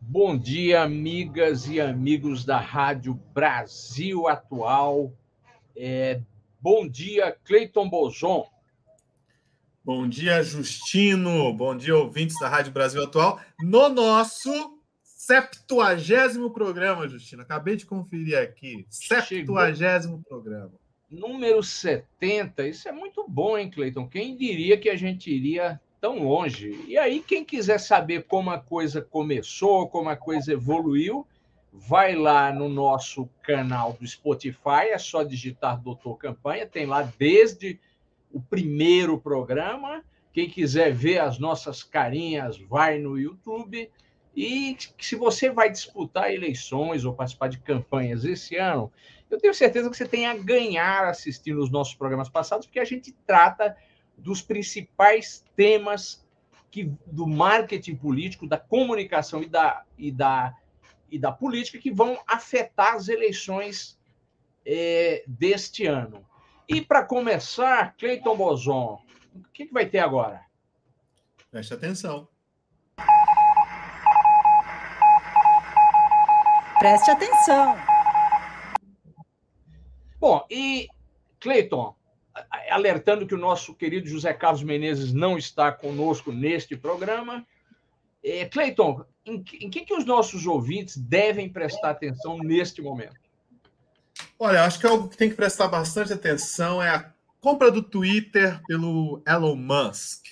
Bom dia, amigas e amigos da Rádio Brasil Atual. É, bom dia, Cleiton Bozon. Bom dia, Justino. Bom dia, ouvintes da Rádio Brasil Atual. No nosso 70 programa, Justino. Acabei de conferir aqui. 70 programa. Número 70. Isso é muito bom, hein, Cleiton? Quem diria que a gente iria tão longe? E aí, quem quiser saber como a coisa começou, como a coisa evoluiu, vai lá no nosso canal do Spotify. É só digitar Doutor Campanha. Tem lá desde o primeiro programa. Quem quiser ver as nossas carinhas, vai no YouTube. E se você vai disputar eleições ou participar de campanhas esse ano, eu tenho certeza que você tem a ganhar assistindo os nossos programas passados, porque a gente trata dos principais temas que, do marketing político, da comunicação e da, e da, e da política que vão afetar as eleições é, deste ano. E para começar, Cleiton Bozon, o que, que vai ter agora? Preste atenção. Preste atenção. Bom, e Cleiton, alertando que o nosso querido José Carlos Menezes não está conosco neste programa. É, Cleiton, em, em que, que os nossos ouvintes devem prestar atenção neste momento? Olha, acho que algo que tem que prestar bastante atenção é a compra do Twitter pelo Elon Musk.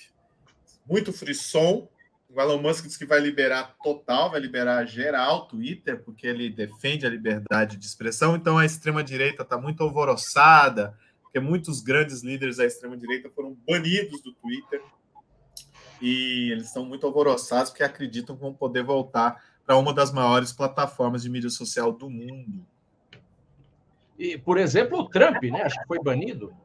Muito frisson. O Elon Musk diz que vai liberar total, vai liberar geral o Twitter, porque ele defende a liberdade de expressão. Então a extrema-direita está muito alvoroçada, porque muitos grandes líderes da extrema-direita foram banidos do Twitter. E eles estão muito alvoroçados porque acreditam que vão poder voltar para uma das maiores plataformas de mídia social do mundo. E, por exemplo, o Trump, né? Acho que foi banido.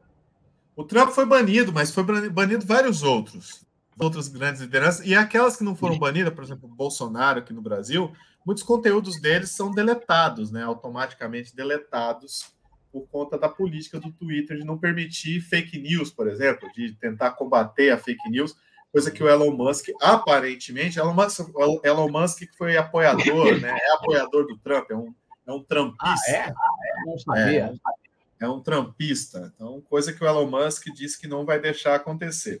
O Trump foi banido, mas foi banido vários outros, outras grandes lideranças. E aquelas que não foram banidas, por exemplo, o Bolsonaro aqui no Brasil, muitos conteúdos deles são deletados, né? Automaticamente deletados por conta da política do Twitter de não permitir fake news, por exemplo, de tentar combater a fake news, coisa que o Elon Musk, aparentemente, Elon Musk, Elon Musk que foi apoiador, né? É apoiador do Trump, é um é um trampista. Ah, é? Não sabia. É, é um trampista. Então, coisa que o Elon Musk disse que não vai deixar acontecer.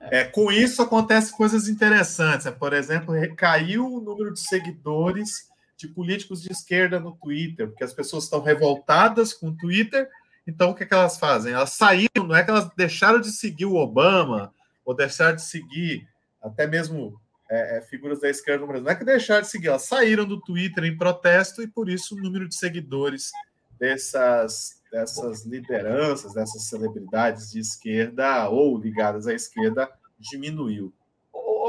É, com isso acontecem coisas interessantes. Por exemplo, recaiu o número de seguidores de políticos de esquerda no Twitter, porque as pessoas estão revoltadas com o Twitter. Então, o que, é que elas fazem? Elas saíram, não é que elas deixaram de seguir o Obama, ou deixaram de seguir até mesmo é, é, figuras da esquerda no Brasil. Não é que deixaram de seguir, elas saíram do Twitter em protesto e por isso o número de seguidores dessas, dessas lideranças, dessas celebridades de esquerda ou ligadas à esquerda diminuiu.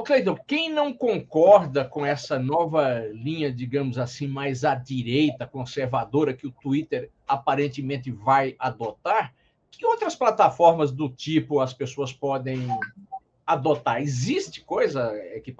Ô, Cleiton, quem não concorda com essa nova linha, digamos assim, mais à direita, conservadora, que o Twitter aparentemente vai adotar, que outras plataformas do tipo as pessoas podem adotar. Existe coisa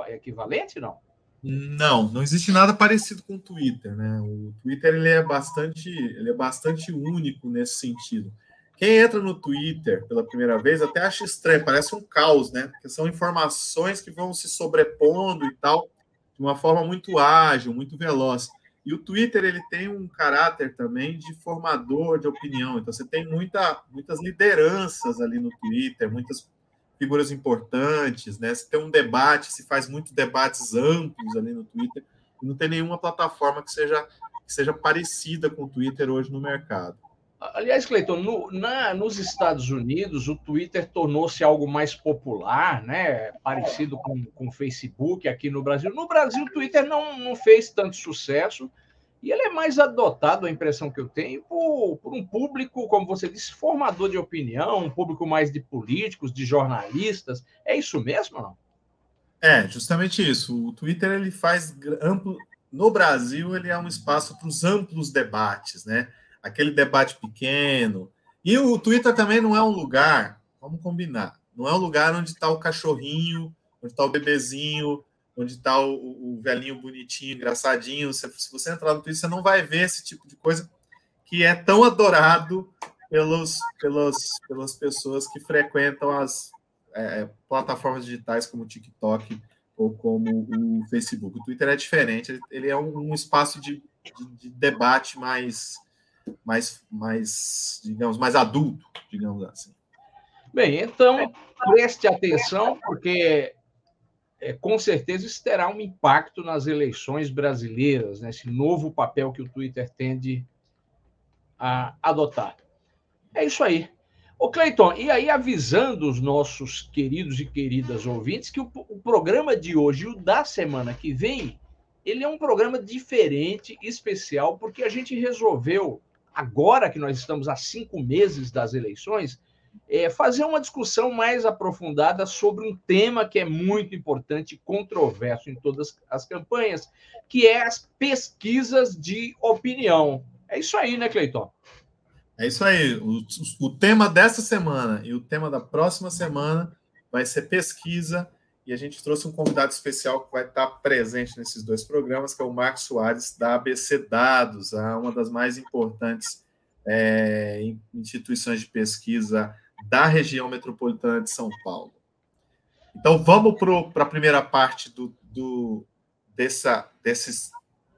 equivalente, não? Não, não existe nada parecido com o Twitter, né? O Twitter ele é bastante, ele é bastante único nesse sentido. Quem entra no Twitter pela primeira vez até acha estranho, parece um caos, né? Porque são informações que vão se sobrepondo e tal, de uma forma muito ágil, muito veloz. E o Twitter ele tem um caráter também de formador de opinião. Então você tem muita, muitas lideranças ali no Twitter, muitas figuras importantes, né? Se tem um debate, se faz muitos debates amplos ali no Twitter, não tem nenhuma plataforma que seja, que seja parecida com o Twitter hoje no mercado. Aliás, Cleiton, no, na, nos Estados Unidos, o Twitter tornou-se algo mais popular, né? parecido com, o Facebook aqui no Brasil. No Brasil, o Twitter não, não fez tanto sucesso, e ele é mais adotado, a impressão que eu tenho, por, por, um público, como você disse, formador de opinião, um público mais de políticos, de jornalistas. É isso mesmo, não? É, justamente isso. O Twitter ele faz amplo. No Brasil, ele é um espaço para os amplos debates, né? Aquele debate pequeno. E o Twitter também não é um lugar, vamos combinar, não é um lugar onde está o cachorrinho, onde está o bebezinho, onde está o, o, velhinho bonitinho, engraçadinho. Se, se, você entrar no Twitter, você não vai ver esse tipo de coisa que é tão adorado pelos, pelos, pelas pessoas que frequentam as é, plataformas digitais como o TikTok ou como o Facebook. O Twitter é diferente, ele é um, um espaço de, de, de, debate mais, mais, mais, digamos, mais adulto, digamos assim. Bem, então preste atenção, porque é, com certeza isso terá um impacto nas eleições brasileiras, nesse né? novo papel que o Twitter tende a adotar. É isso aí. Ô, Cleiton, e aí avisando os nossos queridos e queridas ouvintes que o, o programa de hoje e o da semana que vem, ele é um programa diferente, especial, porque a gente resolveu, agora que nós estamos há cinco meses das eleições, é, fazer uma discussão mais aprofundada sobre um tema que é muito importante e controverso em todas as campanhas, que é as pesquisas de opinião. É isso aí, né, Cleiton? É isso aí. O, o, tema dessa semana e o tema da próxima semana vai ser pesquisa. E a gente trouxe um convidado especial que vai estar presente nesses dois programas, que é o Marcos Soares, da ABC Dados, uma das mais importantes é, instituições de pesquisa da região metropolitana de São Paulo. Então, vamos para a primeira parte do, do, dessa, desses,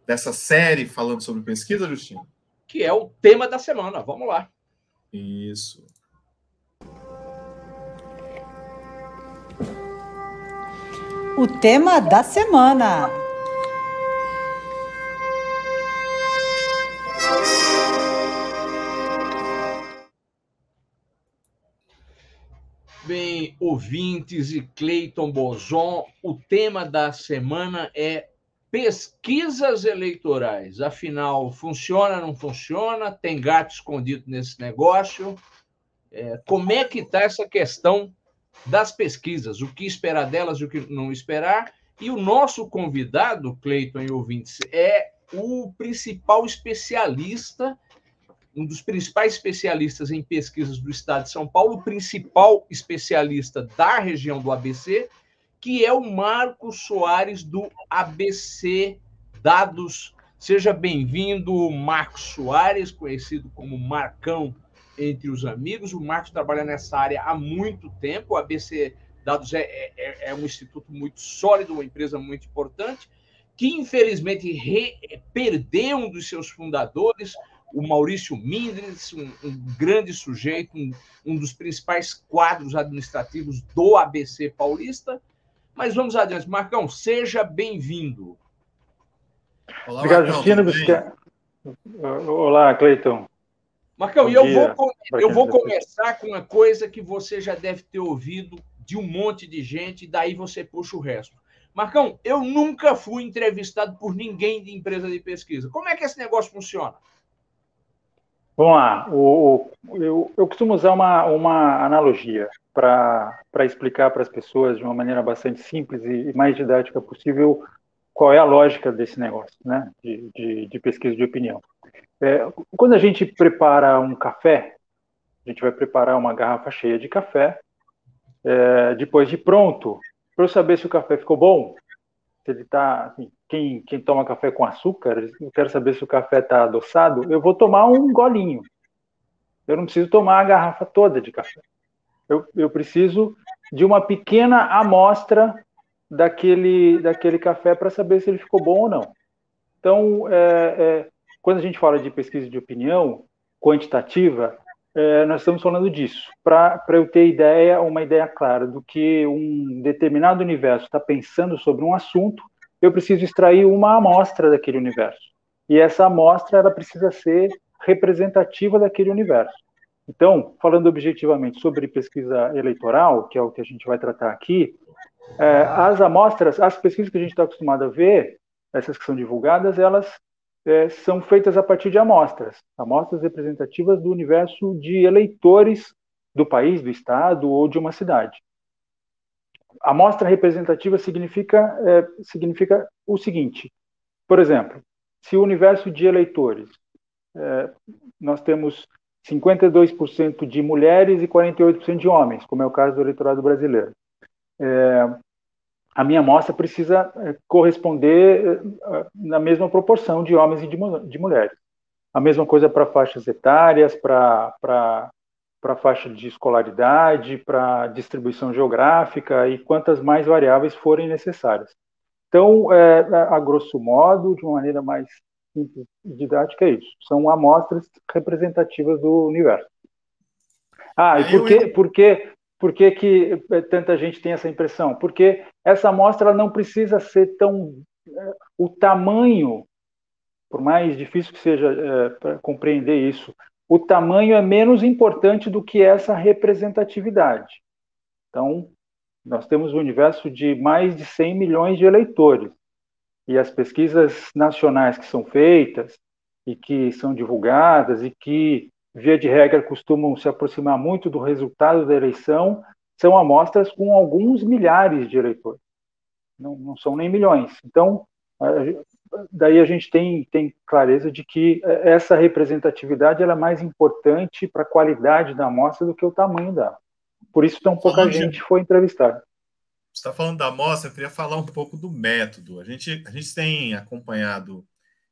dessa série falando sobre pesquisa, Justino? que é o tema da semana. Vamos lá. Isso. O tema da semana. Bem, ouvintes e Cleiton Boson, o tema da semana é pesquisas eleitorais. Afinal, funciona, não funciona? Tem gato escondido nesse negócio? É, como é que está essa questão das pesquisas? O que esperar delas e o que não esperar? E o nosso convidado, Cleiton e ouvintes, é o principal especialista, um dos principais especialistas em pesquisas do Estado de São Paulo, o principal especialista da região do ABC, que é o Marcos Soares do ABC Dados. Seja bem-vindo, Marcos Soares, conhecido como Marcão entre os amigos. O Marcos trabalha nessa área há muito tempo. O ABC Dados é, é, é um instituto muito sólido, uma empresa muito importante, que infelizmente re, perdeu um dos seus fundadores, o Maurício Mindres, um, um grande sujeito, um, um dos principais quadros administrativos do ABC Paulista mas vamos adiante. Marcão, seja bem-vindo. Obrigado, Justino. Olá, Cleiton. Marcão, e eu vou, eu vou começar com uma coisa que você já deve ter ouvido de um monte de gente, e daí você puxa o resto. Marcão, eu nunca fui entrevistado por ninguém de empresa de pesquisa. Como é que esse negócio funciona? Vamos lá. O, eu, eu costumo usar uma, uma analogia para explicar para as pessoas de uma maneira bastante simples e mais didática possível qual é a lógica desse negócio, né, de, de, de pesquisa de opinião. É, quando a gente prepara um café, a gente vai preparar uma garrafa cheia de café, é, depois de pronto, para eu saber se o café ficou bom, se ele está, assim, quem, quem toma café com açúcar, eu quero saber se o café está adoçado, eu vou tomar um golinho. Eu não preciso tomar a garrafa toda de café. Eu, eu preciso de uma pequena amostra daquele, daquele café para saber se ele ficou bom ou não. Então, é, é, quando a gente fala de pesquisa de opinião quantitativa, é, nós estamos falando disso, para eu ter ideia, uma ideia clara do que um determinado universo está pensando sobre um assunto, eu preciso extrair uma amostra daquele universo. E essa amostra ela precisa ser representativa daquele universo. Então, falando objetivamente sobre pesquisa eleitoral, que é o que a gente vai tratar aqui, é, as amostras, as pesquisas que a gente está acostumado a ver, essas que são divulgadas, elas é, são feitas a partir de amostras, amostras representativas do universo de eleitores do país, do estado ou de uma cidade. amostra representativa significa, é, significa o seguinte: por exemplo, se o universo de eleitores é, nós temos 52% de mulheres e 48% de homens, como é o caso do eleitorado brasileiro. É, a minha amostra precisa é, corresponder é, na mesma proporção de homens e de, de mulheres. A mesma coisa para faixas etárias, para para faixa de escolaridade, para distribuição geográfica e quantas mais variáveis forem necessárias. Então, é, a grosso modo, de uma maneira mais simples e didática, é isso. São amostras representativas do universo. Ah, e por que, por que, por que, que tanta gente tem essa impressão? Porque essa amostra não precisa ser tão. É, o tamanho, por mais difícil que seja é, compreender isso, o tamanho é menos importante do que essa representatividade. Então, nós temos um universo de mais de 100 milhões de eleitores. E as pesquisas nacionais que são feitas e que são divulgadas e que, via de regra, costumam se aproximar muito do resultado da eleição, são amostras com alguns milhares de eleitores. Não, não são nem milhões. Então, daí a gente tem, tem clareza de que é, essa representatividade ela é mais importante para a qualidade da amostra do que o tamanho dela. Por isso, tão pouca gente foi entrevistada. Você está falando da amostra, eu queria falar um pouco do método. A gente, a gente tem acompanhado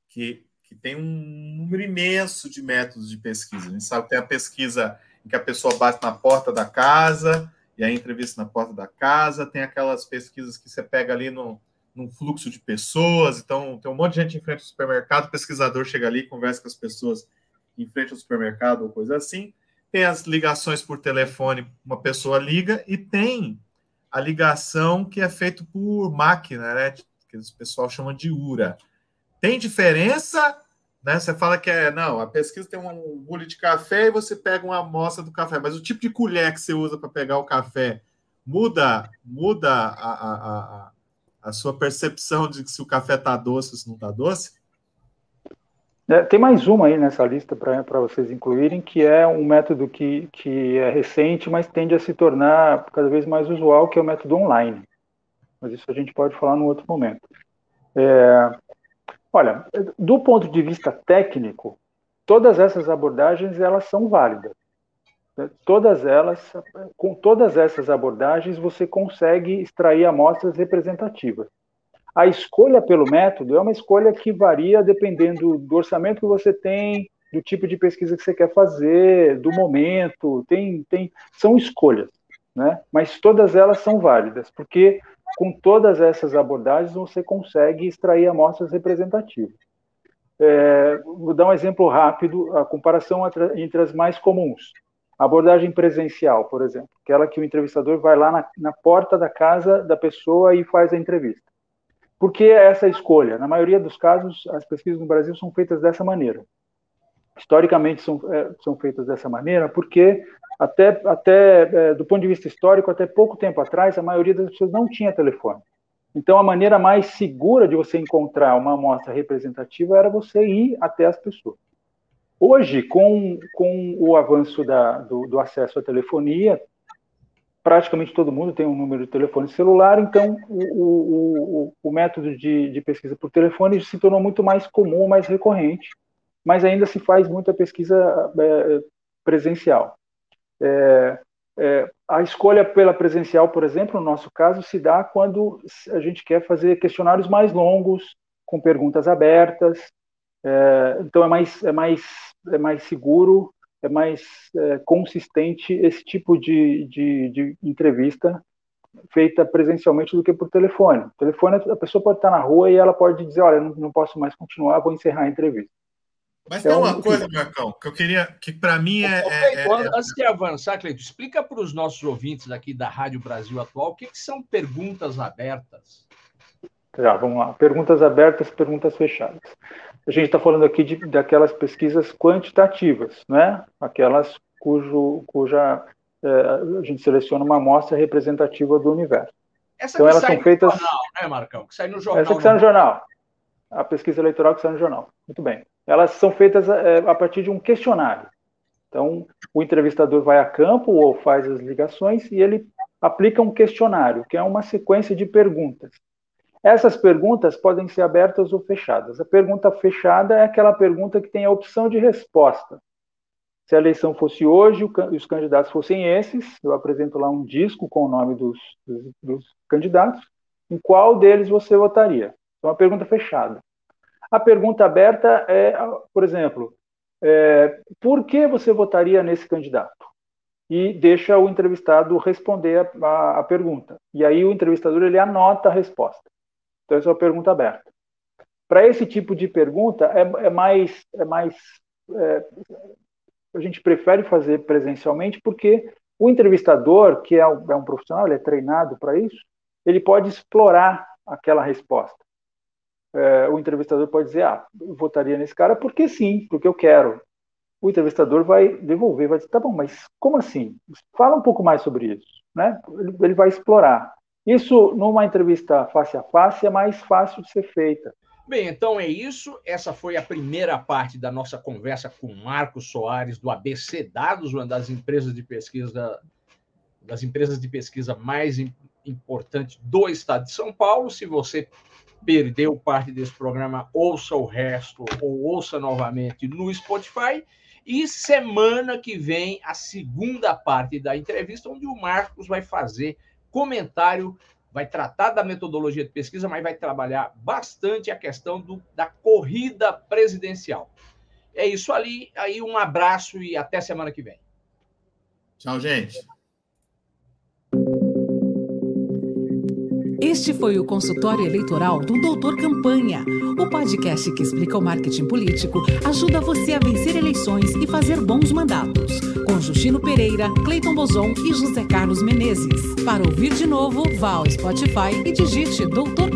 que, que tem um número imenso de métodos de pesquisa. A gente sabe que tem a pesquisa em que a pessoa bate na porta da casa e a entrevista na porta da casa, tem aquelas pesquisas que você pega ali no, num fluxo de pessoas. Então, tem um monte de gente em frente ao supermercado, o pesquisador chega ali, conversa com as pessoas em frente ao supermercado ou coisa assim. Tem as ligações por telefone, uma pessoa liga, e tem a ligação que é feita por máquina, né? Que o pessoal chama de URA. Tem diferença? Né? Você fala que é, não, a pesquisa tem um bule de café e você pega uma amostra do café, mas o tipo de colher que você usa para pegar o café muda, muda a, a, a, a sua percepção de se o café está doce ou se não está doce? É, tem mais uma aí nessa lista para vocês incluírem, que é um método que, que é recente, mas tende a se tornar cada vez mais usual, que é o método online. Mas isso a gente pode falar num outro momento. É, olha, do ponto de vista técnico, todas essas abordagens elas são válidas. Todas elas, com todas essas abordagens, você consegue extrair amostras representativas. A escolha pelo método é uma escolha que varia dependendo do orçamento que você tem, do tipo de pesquisa que você quer fazer, do momento, tem, tem, são escolhas, né? Mas todas elas são válidas, porque com todas essas abordagens você consegue extrair amostras representativas. É, vou dar um exemplo rápido, a comparação entre as mais comuns. A abordagem presencial, por exemplo, aquela que o entrevistador vai lá na, na porta da casa da pessoa e faz a entrevista. Por que essa escolha? Na maioria dos casos, as pesquisas no Brasil são feitas dessa maneira. Historicamente são, é, são feitas dessa maneira porque, até, até é, do ponto de vista histórico, até pouco tempo atrás, a maioria das pessoas não tinha telefone. Então, a maneira mais segura de você encontrar uma amostra representativa era você ir até as pessoas. Hoje, com, com o avanço da, do, do acesso à telefonia, praticamente todo mundo tem um número de telefone celular, então o, o, o, o método de, de, pesquisa por telefone se tornou muito mais comum, mais recorrente, mas ainda se faz muita pesquisa é, presencial. É, é, a escolha pela presencial, por exemplo, no nosso caso, se dá quando a gente quer fazer questionários mais longos, com perguntas abertas, é, então é mais, é, mais, é mais seguro é mais é, consistente esse tipo de, de, de, entrevista feita presencialmente do que por telefone. telefone, a pessoa pode estar na rua e ela pode dizer, olha, não, não posso mais continuar, vou encerrar a entrevista. Mas tem uma coisa, Marcão, que eu queria, que para mim é, é, é, Antes de avançar, Cleito, explica para os nossos ouvintes aqui da Rádio Brasil Atual o que, que são perguntas abertas. Já, vamos lá. Perguntas abertas, perguntas fechadas a gente está falando aqui de, daquelas pesquisas quantitativas, né? aquelas cujo, cuja é, a gente seleciona uma amostra representativa do universo. Essa então, elas são feitas. Jornal, né, Marcão? Que sai no jornal. Essa que sai no jornal. A pesquisa eleitoral que sai no jornal. Muito bem. Elas são feitas é, a partir de um questionário. Então, o entrevistador vai a campo ou faz as ligações e ele aplica um questionário, que é uma sequência de perguntas. Essas perguntas podem ser abertas ou fechadas. A pergunta fechada é aquela pergunta que tem a opção de resposta. Se a eleição fosse hoje e os candidatos fossem esses, eu apresento lá um disco com o nome dos, dos, dos candidatos, em qual deles você votaria? É uma pergunta fechada. A pergunta aberta é, por exemplo, é, por que você votaria nesse candidato? E deixa o entrevistado responder a, a, a pergunta. E aí o entrevistador ele anota a resposta. Então, essa é uma pergunta aberta. Para esse tipo de pergunta, é, é mais. É mais é, a gente prefere fazer presencialmente porque o entrevistador, que é um, é um profissional, ele é treinado para isso, ele pode explorar aquela resposta. É, o entrevistador pode dizer, ah, votaria nesse cara porque sim, porque eu quero. O entrevistador vai devolver, vai dizer, tá bom, mas como assim? Fala um pouco mais sobre isso. Né? Ele, ele vai explorar. Isso, numa entrevista face a face, é mais fácil de ser feita. Bem, então é isso. Essa foi a primeira parte da nossa conversa com Marcos Soares, do ABC Dados, uma das empresas de pesquisa, das empresas de pesquisa mais importantes do estado de São Paulo. Se você perdeu parte desse programa, ouça o resto ou ouça novamente no Spotify. E semana que vem, a segunda parte da entrevista, onde o Marcos vai fazer comentário, vai tratar da metodologia de pesquisa, mas vai trabalhar bastante a questão do, da corrida presidencial. É isso ali. Aí um abraço e até semana que vem. Tchau, gente. Este foi o consultório eleitoral do Doutor Campanha, o podcast que explica o marketing político, ajuda você a vencer eleições e fazer bons mandatos. Com Justino Pereira, Cleiton Bozon e José Carlos Menezes. Para ouvir de novo, vá ao Spotify e digite Doutor